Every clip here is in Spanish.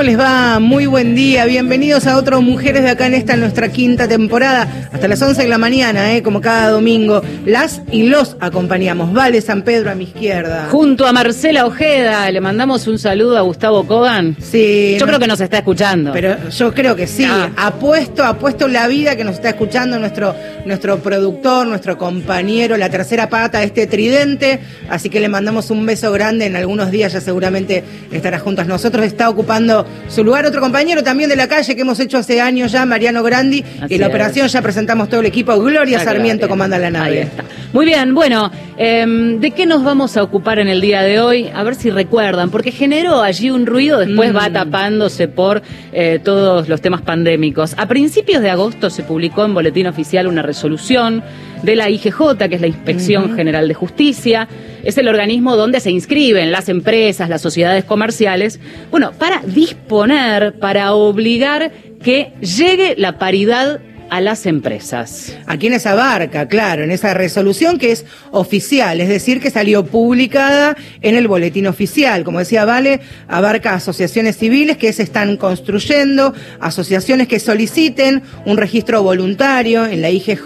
¿Cómo les va? Muy buen día. Bienvenidos a otros Mujeres de acá en esta nuestra quinta temporada. Hasta las 11 de la mañana, ¿eh? como cada domingo. Las y los acompañamos. Vale San Pedro a mi izquierda. Junto a Marcela Ojeda, le mandamos un saludo a Gustavo Kogan. Sí. Yo creo que nos está escuchando. Pero yo creo que sí. Ah. Apuesto, apuesto la vida que nos está escuchando nuestro, nuestro productor, nuestro compañero, la tercera pata de este tridente. Así que le mandamos un beso grande. En algunos días ya seguramente estará junto a nosotros. Está ocupando su lugar otro compañero también de la calle que hemos hecho hace años ya, Mariano Grandi. Así en la es. operación ya presentamos todo el equipo. Gloria Ah, Sarmiento Gloria. comanda la nave. Ahí está. Muy bien, bueno, em, ¿de qué nos vamos a ocupar en el día de hoy? A ver si recuerdan, porque generó allí un ruido, después Mm. va tapándose por eh, todos los temas pandémicos. A principios de agosto se publicó en Boletín Oficial una resolución de la IGJ, que es la Inspección General de Justicia. Es el organismo donde se inscriben las empresas, las sociedades comerciales, bueno, para disponer, para obligar que llegue la paridad a las empresas. ¿A quiénes abarca? Claro, en esa resolución que es oficial, es decir, que salió publicada en el boletín oficial. Como decía Vale, abarca asociaciones civiles que se están construyendo, asociaciones que soliciten un registro voluntario en la IGJ,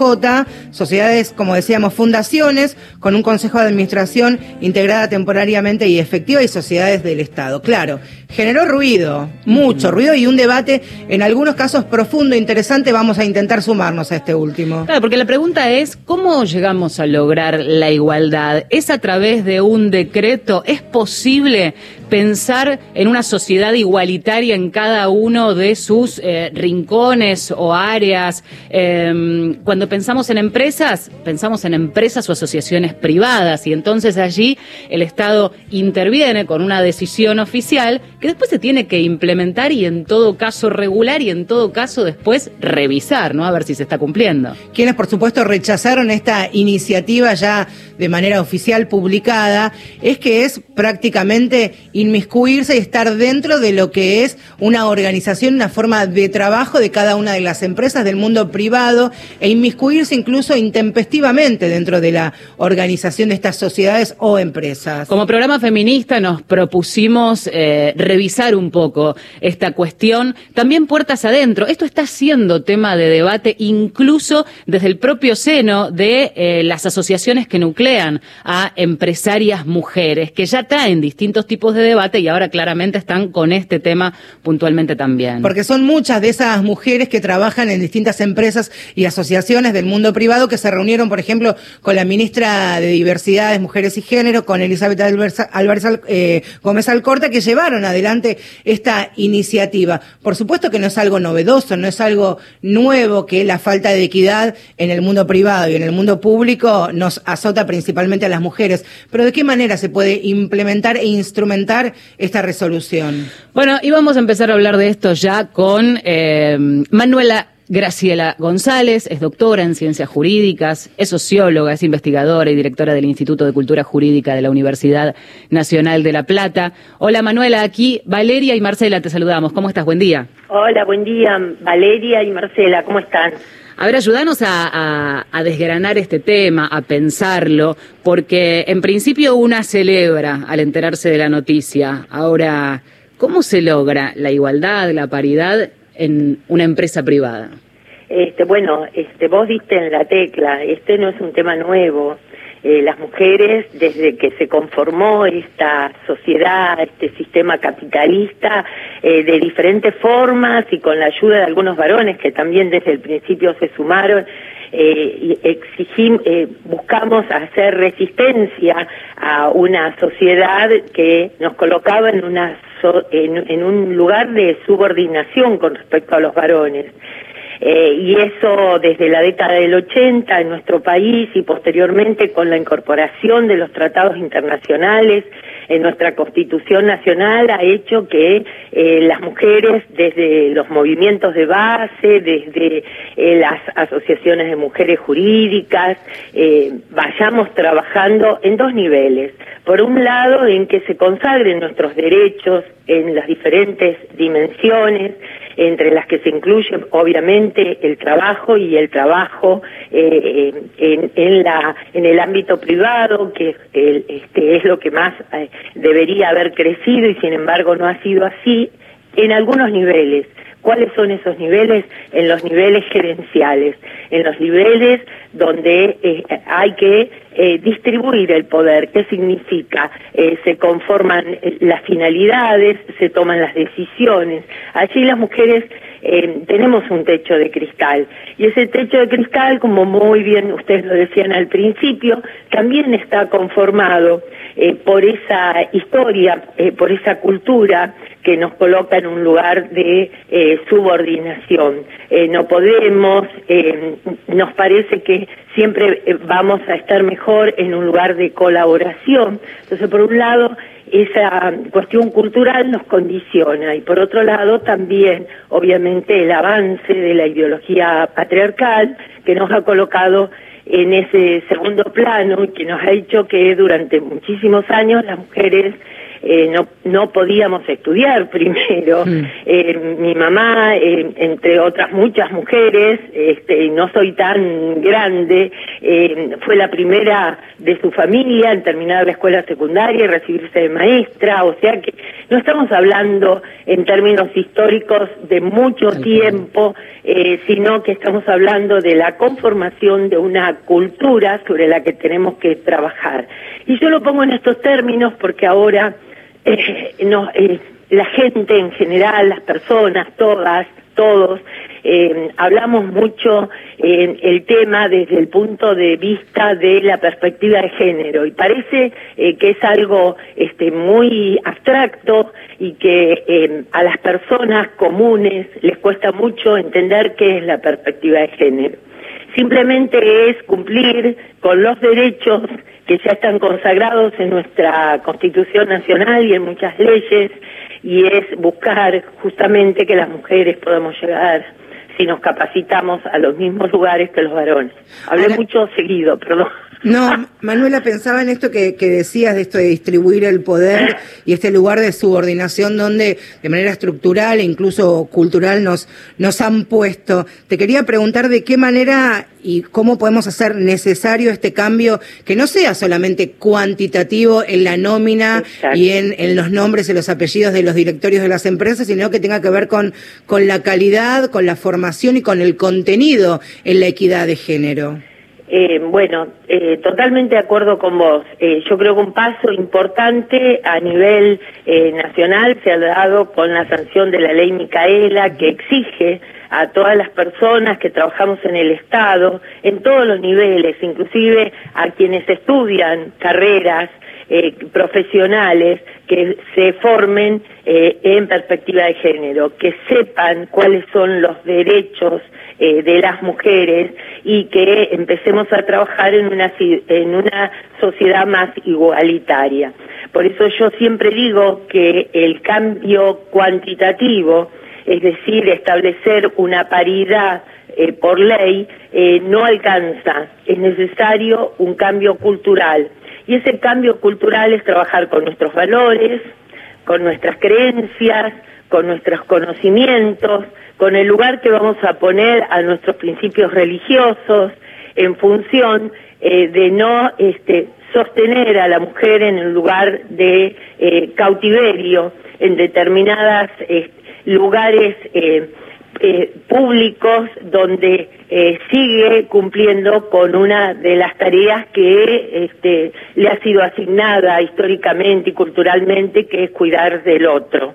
sociedades, como decíamos, fundaciones con un consejo de administración integrada temporariamente y efectiva y sociedades del Estado. Claro, generó ruido, mucho ruido y un debate en algunos casos profundo, interesante. Vamos a intentar sumarnos a este último. Claro, porque la pregunta es, ¿cómo llegamos a lograr la igualdad? ¿Es a través de un decreto? ¿Es posible pensar en una sociedad igualitaria en cada uno de sus eh, rincones o áreas? Eh, cuando pensamos en empresas, pensamos en empresas o asociaciones privadas y entonces allí el Estado interviene con una decisión oficial que después se tiene que implementar y en todo caso regular y en todo caso después revisar, ¿no? A ver si se está cumpliendo. Quienes, por supuesto, rechazaron esta iniciativa ya de manera oficial publicada, es que es prácticamente inmiscuirse y estar dentro de lo que es una organización, una forma de trabajo de cada una de las empresas del mundo privado e inmiscuirse incluso intempestivamente dentro de la organización de estas sociedades o empresas. Como programa feminista nos propusimos eh, revisar un poco esta cuestión, también puertas adentro. Esto está siendo tema de debate incluso desde el propio seno de eh, las asociaciones que nuclean a empresarias mujeres, que ya traen distintos tipos de debate y ahora claramente están con este tema puntualmente también. Porque son muchas de esas mujeres que trabajan en distintas empresas y asociaciones del mundo privado que se reunieron, por ejemplo, con la ministra de Diversidades, Mujeres y Género, con Elizabeth Álvarez, eh, Gómez Alcorta, que llevaron adelante esta iniciativa. Por supuesto que no es algo novedoso, no es algo nuevo que la falta de equidad en el mundo privado y en el mundo público nos azota principalmente a las mujeres. Pero ¿de qué manera se puede implementar e instrumentar esta resolución? Bueno, y vamos a empezar a hablar de esto ya con eh, Manuela Graciela González, es doctora en ciencias jurídicas, es socióloga, es investigadora y directora del Instituto de Cultura Jurídica de la Universidad Nacional de La Plata. Hola Manuela, aquí Valeria y Marcela te saludamos. ¿Cómo estás? Buen día. Hola, buen día, Valeria y Marcela, ¿cómo están? A ver, ayúdanos a, a- desgranar este tema, a pensarlo, porque en principio una celebra al enterarse de la noticia. Ahora, ¿cómo se logra la igualdad, la paridad en una empresa privada? Este, bueno, este, vos diste en la tecla, este no es un tema nuevo. Eh, las mujeres, desde que se conformó esta sociedad, este sistema capitalista, eh, de diferentes formas y con la ayuda de algunos varones que también desde el principio se sumaron, eh, eh, buscamos hacer resistencia a una sociedad que nos colocaba en una so- en un lugar de subordinación con respecto a los varones. Eh, y eso desde la década del 80 en nuestro país y posteriormente con la incorporación de los tratados internacionales en nuestra Constitución Nacional ha hecho que eh, las mujeres desde los movimientos de base, desde eh, las asociaciones de mujeres jurídicas, eh, vayamos trabajando en dos niveles. Por un lado, en que se consagren nuestros derechos en las diferentes dimensiones, entre las que se incluye obviamente el trabajo y el trabajo eh, en, en la en el ámbito privado que el- este es lo que más eh, debería haber crecido y sin embargo no ha sido así en algunos niveles. ¿Cuáles son esos niveles? En los niveles gerenciales, en los niveles donde eh, hay que eh, distribuir el poder. ¿Qué significa? Eh, se conforman las finalidades, se toman las decisiones. Allí las mujeres tenemos un techo de cristal y ese techo de cristal, como muy bien ustedes lo decían al principio, también está conformado por esa historia, por esa cultura que nos coloca en un lugar de eh, subordinación. Eh, no podemos, eh, nos parece que siempre vamos a estar mejor en un lugar de colaboración. Entonces, por un lado, esa cuestión cultural nos condiciona. Y por otro lado también, obviamente, el avance de la ideología patriarcal que nos ha colocado en ese segundo plano y que nos ha hecho que durante muchísimos años las mujeres eh, no, no podíamos estudiar primero. Mm. Eh, mi mamá, eh, entre otras muchas mujeres, este, no soy tan grande, fue la primera de su familia en terminar la escuela secundaria y recibirse de maestra, o sea que no estamos hablando en términos históricos de mucho tiempo, sino que estamos hablando de la conformación de una cultura sobre la que tenemos que trabajar. Y yo lo pongo en estos términos porque ahora eh, no, eh, la gente en general, las personas, todas, todos, eh, hablamos mucho en el tema desde el punto de vista de la perspectiva de género y parece que es algo este, muy abstracto y que a las personas comunes les cuesta mucho entender qué es la perspectiva de género. Simplemente es cumplir con los derechos que ya están consagrados en nuestra Constitución Nacional y en muchas leyes, y es buscar justamente que las mujeres podamos llegar, si nos capacitamos, a los mismos lugares que los varones. Hablé mucho seguido, perdón. No, Manuela, pensaba en esto que, decías, de esto de distribuir el poder y este lugar de subordinación donde de manera estructural e incluso cultural nos, nos han puesto. Te quería preguntar de qué manera y cómo podemos hacer necesario este cambio que no sea solamente cuantitativo en la nómina y en, en, los nombres y los apellidos de los directorios de las empresas, sino que tenga que ver con, con la calidad, con la formación y con el contenido en la equidad de género. Eh, bueno, eh, totalmente de acuerdo con vos. Eh, yo creo que un paso importante a nivel eh, nacional se ha dado con la sanción de la ley Micaela que exige a todas las personas que trabajamos en el Estado, en todos los niveles, inclusive a quienes estudian carreras profesionales, que se formen en perspectiva de género, que sepan cuáles son los derechos eh, de las mujeres y que empecemos a trabajar en una, en una sociedad más igualitaria. Por eso yo siempre digo que el cambio cuantitativo, es decir, establecer una paridad eh, por ley, eh, no alcanza. Es necesario un cambio cultural. Y ese cambio cultural es trabajar con nuestros valores, con nuestras creencias, con nuestros conocimientos, con el lugar que vamos a poner a nuestros principios religiosos en función eh, de no este, sostener a la mujer en un lugar de eh, cautiverio en determinados eh, lugares públicos donde sigue cumpliendo con una de las tareas que este, le ha sido asignada históricamente y culturalmente, que es cuidar del otro.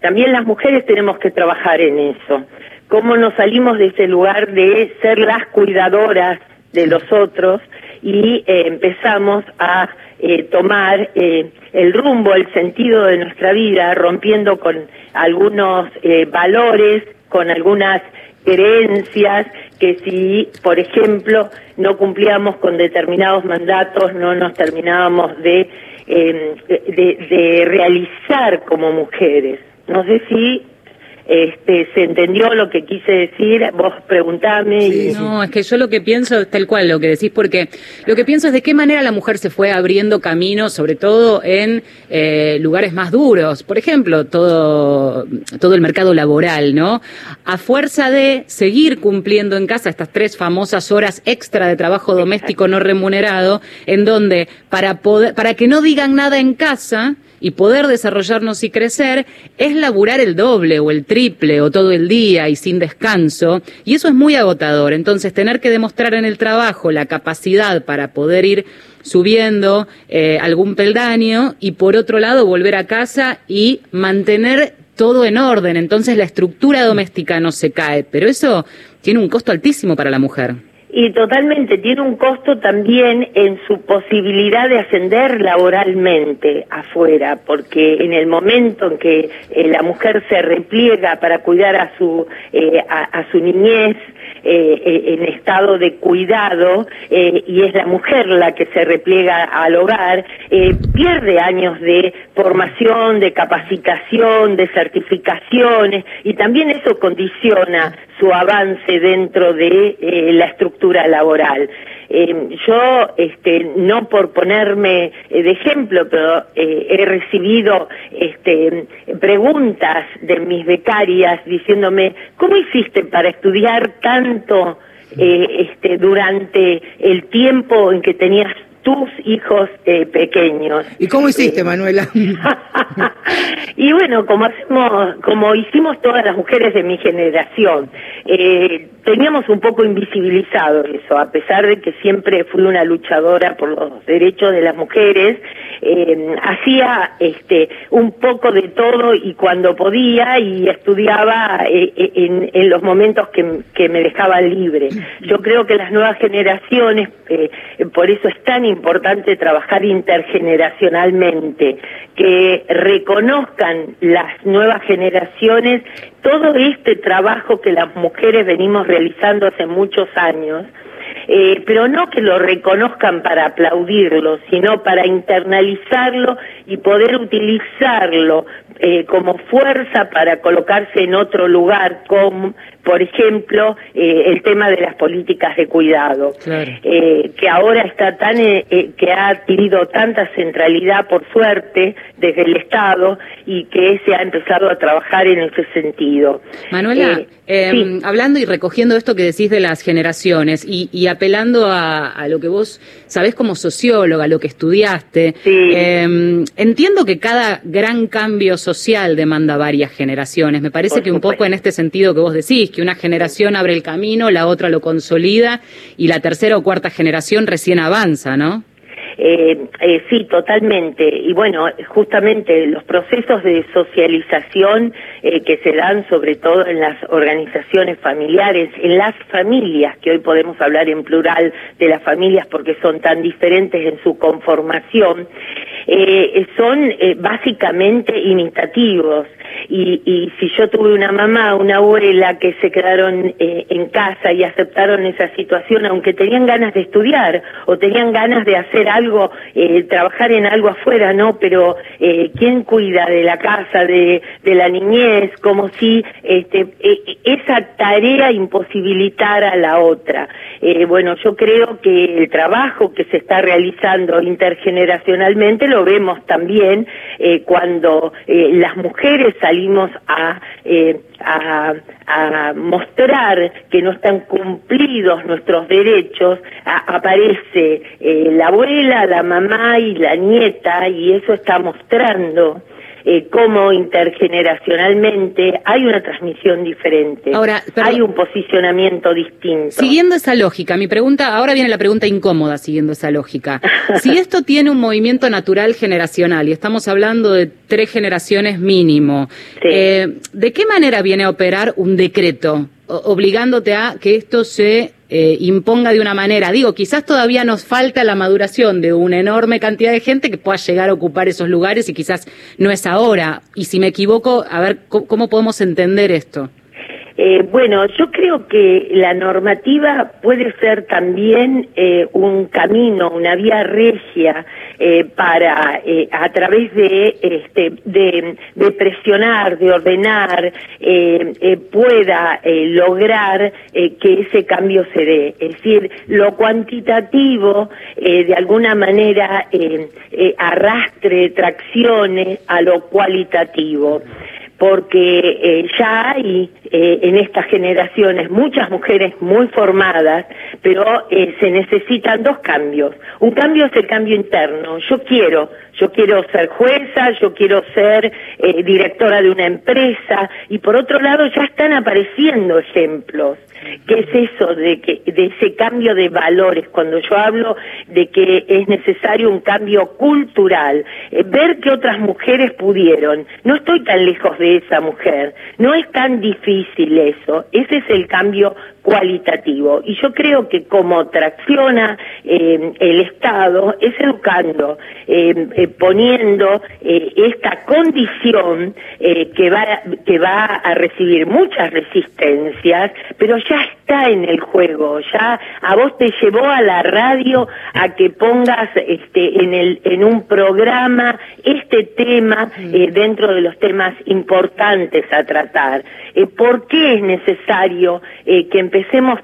También las mujeres tenemos que trabajar en eso. Cómo nos salimos de ese lugar de ser las cuidadoras de los otros y eh, empezamos a eh, tomar eh, el rumbo, el sentido de nuestra vida, rompiendo con algunos valores, con algunas creencias que si, por ejemplo, no cumplíamos con determinados mandatos, no nos terminábamos de, de realizar como mujeres. No sé si este, se entendió lo que quise decir, vos preguntame. y... No, es que yo lo que pienso es tal cual lo que decís, porque lo que pienso es de qué manera la mujer se fue abriendo camino, sobre todo en eh, lugares más duros. Por ejemplo, todo, todo el mercado laboral, ¿no? A fuerza de seguir cumpliendo en casa estas tres famosas horas extra de trabajo doméstico no remunerado, en donde para poder, para que no digan nada en casa, y poder desarrollarnos y crecer es laburar el doble o el triple o todo el día y sin descanso, y eso es muy agotador. Entonces, tener que demostrar en el trabajo la capacidad para poder ir subiendo eh, algún peldaño y por otro lado volver a casa y mantener todo en orden. Entonces la estructura doméstica no se cae, pero eso tiene un costo altísimo para la mujer. Y totalmente, tiene un costo también en su posibilidad de ascender laboralmente afuera, porque en el momento en que eh, la mujer se repliega para cuidar a su, eh, a, su niñez, eh, en estado de cuidado y es la mujer la que se repliega al hogar, pierde años de formación, de capacitación, de certificaciones y también eso condiciona su avance dentro de la estructura laboral. Eh, yo, este, no por ponerme eh, de ejemplo, pero eh, he recibido este, preguntas de mis becarias diciéndome, ¿cómo hiciste para estudiar tanto este, durante el tiempo en que tenías tus hijos pequeños. ¿Y cómo hiciste, Manuela? y bueno, como hacemos, como hicimos todas las mujeres de mi generación, eh, teníamos un poco invisibilizado eso, a pesar de que siempre fui una luchadora por los derechos de las mujeres, eh, hacía este un poco de todo y cuando podía y estudiaba eh, en, en, los momentos que, que, me dejaban libre. Yo creo que las nuevas generaciones, eh, por eso es tan importante trabajar intergeneracionalmente, que reconozcan las nuevas generaciones todo este trabajo que las mujeres venimos realizando hace muchos años, eh, pero no que lo reconozcan para aplaudirlo, sino para internalizarlo y poder utilizarlo eh, como fuerza para colocarse en otro lugar, como por ejemplo eh, el tema de las políticas de cuidado, eh, que ahora está tan, que ha adquirido tanta centralidad por suerte desde el Estado y que se ha empezado a trabajar en ese sentido. Manuela, em, hablando y recogiendo esto que decís de las generaciones y, apelando a, lo que vos sabés como socióloga, lo que estudiaste, em, entiendo que cada gran cambio social demanda varias generaciones. Me parece que un poco en este sentido que vos decís, que una generación abre el camino, la otra lo consolida y la tercera o cuarta generación recién avanza, ¿no? Eh, eh, sí, totalmente. Y bueno, justamente los procesos de socialización eh, que se dan sobre todo en las organizaciones familiares, en las familias, que hoy podemos hablar en plural de las familias porque son tan diferentes en su conformación, eh, son eh, básicamente imitativos. Y, y, si yo tuve una mamá, una abuela que se quedaron eh, en casa y aceptaron esa situación, aunque tenían ganas de estudiar o tenían ganas de hacer algo, eh, trabajar en algo afuera, ¿no? Pero eh, ¿quién cuida de la casa, de, de la niñez? Como si este, e, esa tarea imposibilitara a la otra. Eh, bueno, yo creo que el trabajo que se está realizando intergeneracionalmente vemos también eh, cuando eh, las mujeres salimos a, eh, a, a, mostrar que no están cumplidos nuestros derechos, aparece la abuela, la mamá y la nieta y eso está mostrando eh, cómo intergeneracionalmente hay una transmisión diferente, ahora, hay un posicionamiento distinto. Siguiendo esa lógica, mi pregunta, ahora viene la pregunta incómoda siguiendo esa lógica. si esto tiene un movimiento natural generacional y estamos hablando de tres generaciones mínimo, eh, ¿de qué manera viene a operar un decreto obligándote a que esto se eh, imponga de una manera. Digo, quizás todavía nos falta la maduración de una enorme cantidad de gente que pueda llegar a ocupar esos lugares y quizás no es ahora. Y si me equivoco, a ver cómo podemos entender esto. Eh, bueno, yo creo que la normativa puede ser también eh, un camino, una vía regia eh, para, a través de, este, de, presionar, de ordenar, pueda lograr que ese cambio se dé. Es decir, lo cuantitativo de alguna manera arrastre, traccione a lo cualitativo porque eh, ya hay eh, en estas generaciones muchas mujeres muy formadas, pero eh, se necesitan dos cambios. Un cambio es el cambio interno. Yo quiero, yo quiero ser jueza, yo quiero ser directora de una empresa, y por otro lado ya están apareciendo ejemplos. ¿Qué es eso de que de ese cambio de valores? Cuando yo hablo de que es necesario un cambio cultural, ver que otras mujeres pudieron. No estoy tan lejos de esa mujer. No es tan difícil eso. Ese es el cambio cualitativo. Y yo creo que como tracciona eh, el Estado es educando, eh, eh, poniendo esta condición que, va, que va a recibir muchas resistencias, pero ya está en el juego, ya a vos te llevó a la radio a que pongas este, en, el, en un programa este tema mm. dentro de los temas importantes a tratar. ¿Por qué es necesario que empecemos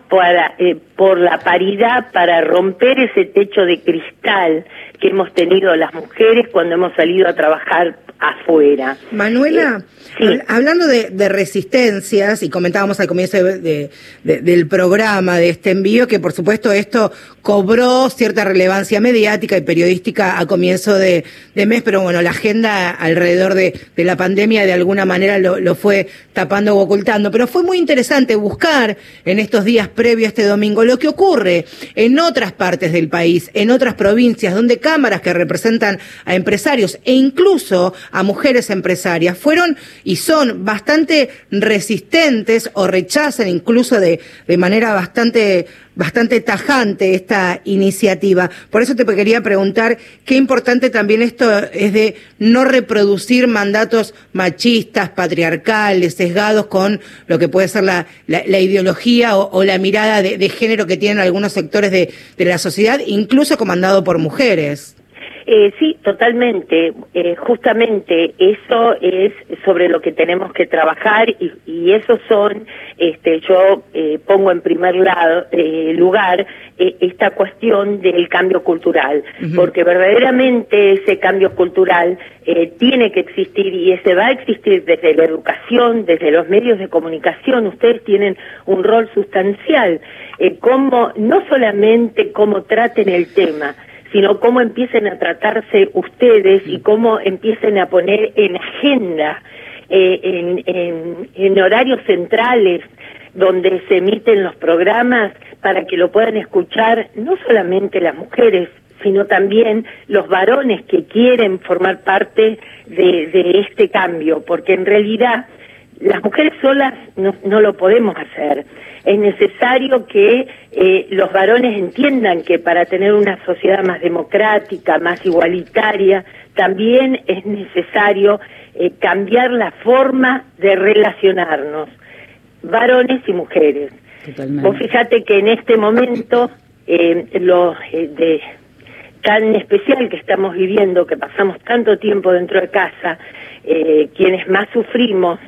para, eh, por la paridad para romper ese techo de cristal que hemos tenido las mujeres cuando hemos salido a trabajar afuera. Manuela, eh, hablando de, resistencias, y comentábamos al comienzo del programa, de este envío, que por supuesto esto cobró cierta relevancia mediática y periodística a comienzo de, mes, pero bueno, la agenda alrededor de, la pandemia de alguna manera lo, lo, fue tapando o ocultando. Pero fue muy interesante buscar en estos días previos a este domingo lo que ocurre en otras partes del país, en otras provincias, donde cámaras que representan a empresarios e incluso a mujeres empresarias fueron y son bastante resistentes o rechazan incluso de, de manera bastante bastante tajante esta iniciativa. Por eso te quería preguntar qué importante también esto es de no reproducir mandatos machistas, patriarcales, sesgados con lo que puede ser la, la, ideología o, la mirada de, género que tienen algunos sectores de, de la sociedad, incluso comandado por mujeres. Eh, sí, totalmente. Eh, justamente eso es sobre lo que tenemos que trabajar y, y eso son, este, yo eh, pongo en primer lado, eh, lugar eh, esta cuestión del cambio cultural, porque verdaderamente ese cambio cultural eh, tiene que existir y ese va a existir desde la educación, desde los medios de comunicación. Ustedes tienen un rol sustancial, como no solamente cómo traten el tema, sino cómo empiecen a tratarse ustedes y cómo empiecen a poner en agenda, eh, en, horarios centrales, donde se emiten los programas para que lo puedan escuchar no solamente las mujeres, sino también los varones que quieren formar parte de, este cambio, porque en realidad las mujeres solas no lo podemos hacer es necesario que eh, los varones entiendan que para tener una sociedad más democrática, más igualitaria, también es necesario eh, cambiar la forma de relacionarnos, varones y mujeres. Vos fíjate que en este momento, eh, lo de, tan especial que estamos viviendo, que pasamos tanto tiempo dentro de casa, quienes más sufrimos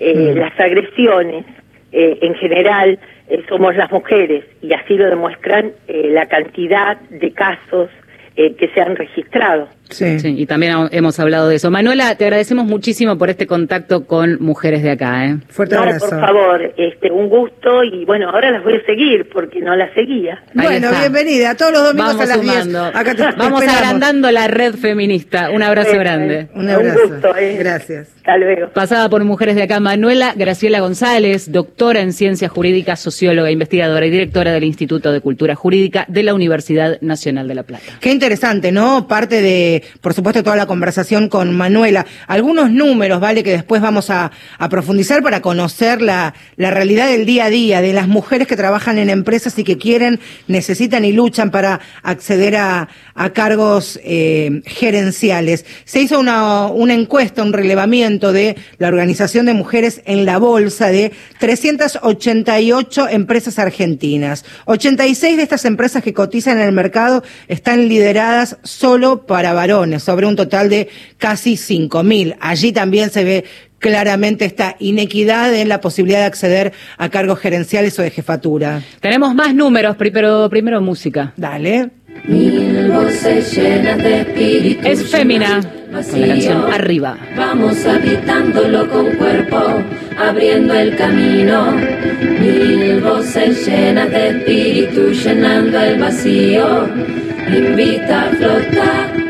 mm. las agresiones, eh, en general eh, somos las mujeres y así lo demuestran eh, la cantidad de casos que se han registrado. Sí. y también hemos hablado de eso. Manuela, te agradecemos muchísimo por este contacto con mujeres de acá. ¿eh? Fuerte no, por favor, este, un gusto y bueno, ahora las voy a seguir porque no las seguía. bueno, bienvenida, todos los domingos a las sumando. Vamos agrandando la red feminista. Un abrazo grande. Un abrazo. Un gusto, ¿eh? Gracias. Hasta luego. Pasada por mujeres de acá, Manuela Graciela González, doctora en ciencias jurídicas, socióloga, investigadora y directora del Instituto de Cultura Jurídica de la Universidad Nacional de La Plata. Qué interesante, ¿no? Parte de por supuesto, toda la conversación con Manuela. Algunos números, ¿vale? Que después vamos a, profundizar para conocer la, realidad del día a día de las mujeres que trabajan en empresas y que quieren, necesitan y luchan para acceder a, cargos eh, gerenciales. Se hizo una, una encuesta, un relevamiento de la Organización de Mujeres en la Bolsa de 388 empresas argentinas. 86 de estas empresas que cotizan en el mercado están lideradas solo para varones sobre un total de casi 5.000. Allí también se ve claramente esta inequidad en la posibilidad de acceder a cargos gerenciales o de jefatura. Tenemos más números, pero primero música. Dale. Es fémina. con la canción Arriba. Vamos habitándolo con cuerpo, abriendo el camino. Mil voces llenas de espíritu llenando el vacío. Invita a flotar.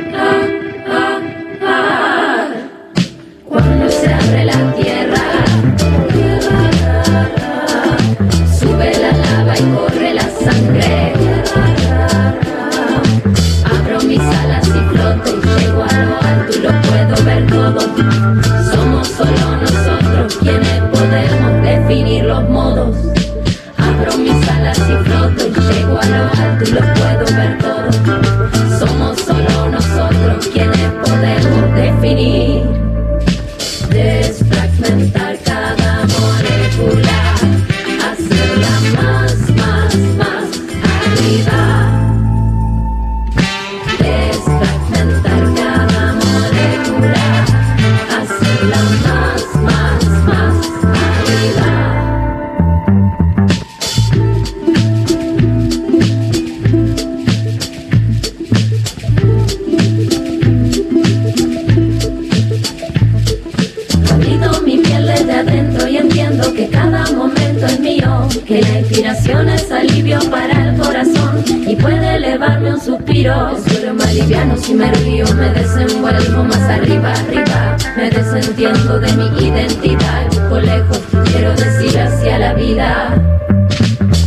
Un suspiro. Suelo más liviano si me río, me desenvuelvo más arriba, arriba, me desentiendo de mi identidad, busco lejos, quiero decir hacia la vida.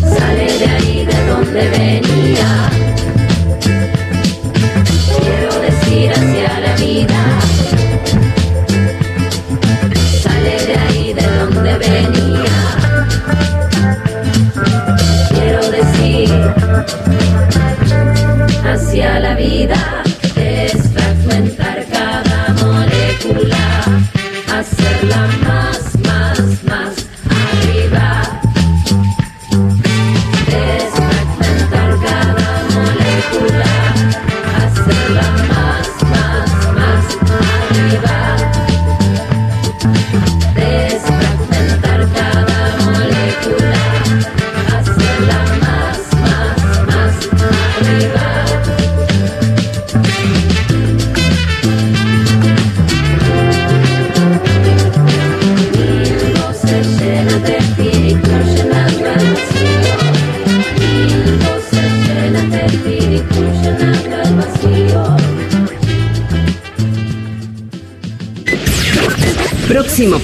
Sale de ahí de donde venía. Quiero decir hacia la vida. La vida. Desfragmentar cada molécula. Hacerla más,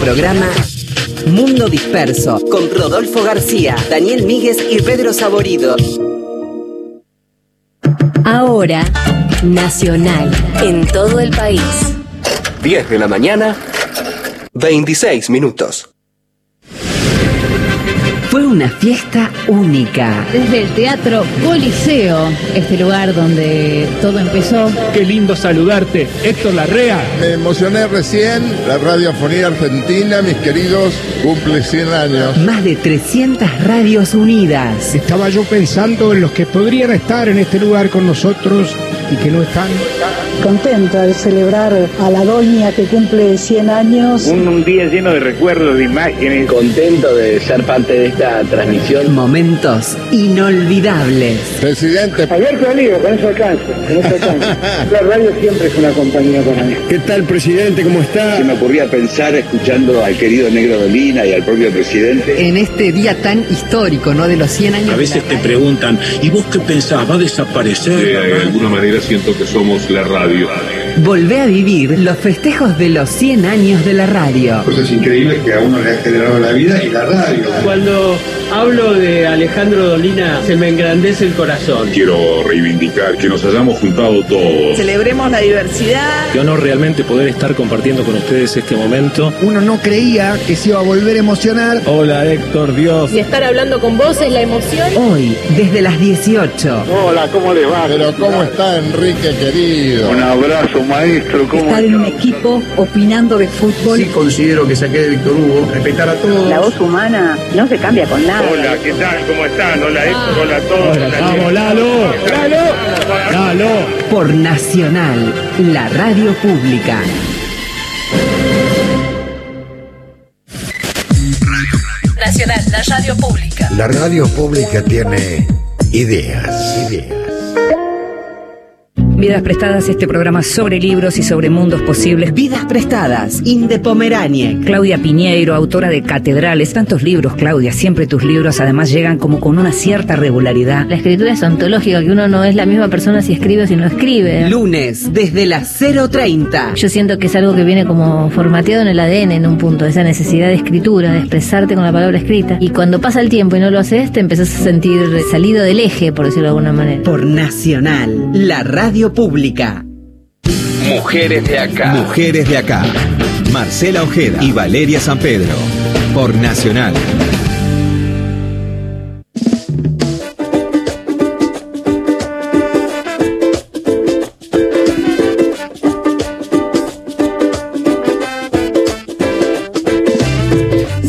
programa Mundo Disperso con Rodolfo García, Daniel Míguez y Pedro Saborido. Ahora, Nacional, en todo el país. 10 de la mañana, 26 minutos. Una fiesta única. Desde el Teatro Coliseo, este lugar donde todo empezó. Qué lindo saludarte, Héctor Larrea. Me emocioné recién, la radiofonía argentina, mis queridos, cumple 100 años. Más de 300 radios unidas. Estaba yo pensando en los que podrían estar en este lugar con nosotros y que no están. Contenta de celebrar a la doña que cumple 100 años. Un, un día lleno de recuerdos, de imágenes. Contento de ser parte de esta transmisión. Momentos inolvidables. Presidente. Abierto al lío, con eso alcanza, con eso alcanza. La radio siempre es una compañía para mí. ¿Qué tal, presidente? ¿Cómo está? Se me ocurría pensar escuchando al querido Negro Dolina y al propio presidente. En este día tan histórico, ¿no? De los 100 años. A veces te preguntan, ¿y vos qué pensás? ¿Va a desaparecer? de alguna manera siento que somos la radio. Volvé a vivir los festejos de los 100 años de la radio. Cosas increíbles que a uno le ha generado la vida y la radio. Cuando hablo de Alejandro Dolina, se me engrandece el corazón. Quiero reivindicar que nos hayamos juntado todos. Celebremos la diversidad. Qué honor realmente poder estar compartiendo con ustedes este momento. Uno no creía que se iba a volver a emocionar. Hola, Héctor, Dios. Y estar hablando con vos es la emoción. Hoy, desde las 18. Hola, ¿cómo le va? Pero ¿cómo está Enrique querido? Un abrazo, maestro. ¿Cómo Estar en un equipo opinando de fútbol. Sí considero que saqué de Víctor Hugo. Respetar a todos. La voz humana no se cambia con nada. Hola, ¿qué tal? ¿Cómo están? Hola, Héctor. Hola a todos. Hola, vamos, Lalo. Lalo. Lalo. Por Nacional, la radio pública. Nacional, la radio pública. La radio pública tiene ideas, ideas. Vidas Prestadas, este programa sobre libros y sobre mundos posibles. Vidas Prestadas, Inde Pomeranie. Claudia Piñeiro, autora de Catedrales. Tantos libros, Claudia. Siempre tus libros además llegan como con una cierta regularidad. La escritura es ontológica, que uno no es la misma persona si escribe o si no escribe. Lunes, desde las 0.30. Yo siento que es algo que viene como formateado en el ADN en un punto, esa necesidad de escritura, de expresarte con la palabra escrita. Y cuando pasa el tiempo y no lo haces, te empezás a sentir salido del eje, por decirlo de alguna manera. Por Nacional, la radio pública. Mujeres de acá. Mujeres de acá. Marcela Ojeda y Valeria San Pedro. Por Nacional.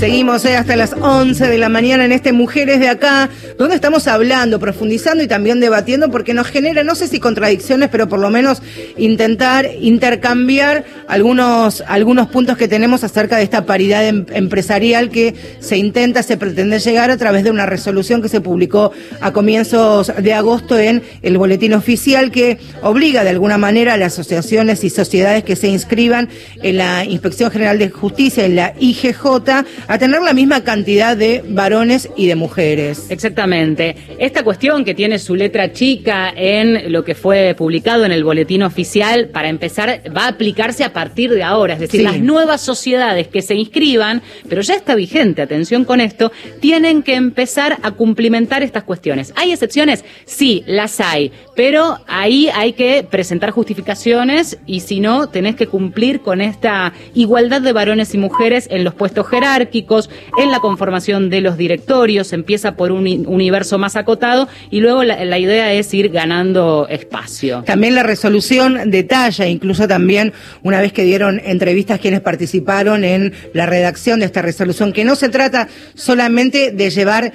Seguimos eh, hasta las 11 de la mañana en este Mujeres de Acá, donde estamos hablando, profundizando y también debatiendo, porque nos genera, no sé si contradicciones, pero por lo menos intentar intercambiar algunos, algunos puntos que tenemos acerca de esta paridad em- empresarial que se intenta, se pretende llegar a través de una resolución que se publicó a comienzos de agosto en el boletín oficial que obliga de alguna manera a las asociaciones y sociedades que se inscriban en la Inspección General de Justicia, en la IGJ, a tener la misma cantidad de varones y de mujeres. Exactamente. Esta cuestión que tiene su letra chica en lo que fue publicado en el boletín oficial, para empezar, va a aplicarse a partir de ahora. Es decir, Sí. las nuevas sociedades que se inscriban, pero ya está vigente, atención con esto, tienen que empezar a cumplimentar estas cuestiones. ¿Hay excepciones? Sí, las hay. Pero ahí hay que presentar justificaciones y si no, tenés que cumplir con esta igualdad de varones y mujeres en los puestos jerárquicos, en la conformación de los directorios, empieza por un universo más acotado y luego la, idea es ir ganando espacio. También la resolución detalla, incluso también una vez que dieron entrevistas quienes participaron en la redacción de esta resolución, que no se trata solamente de llevar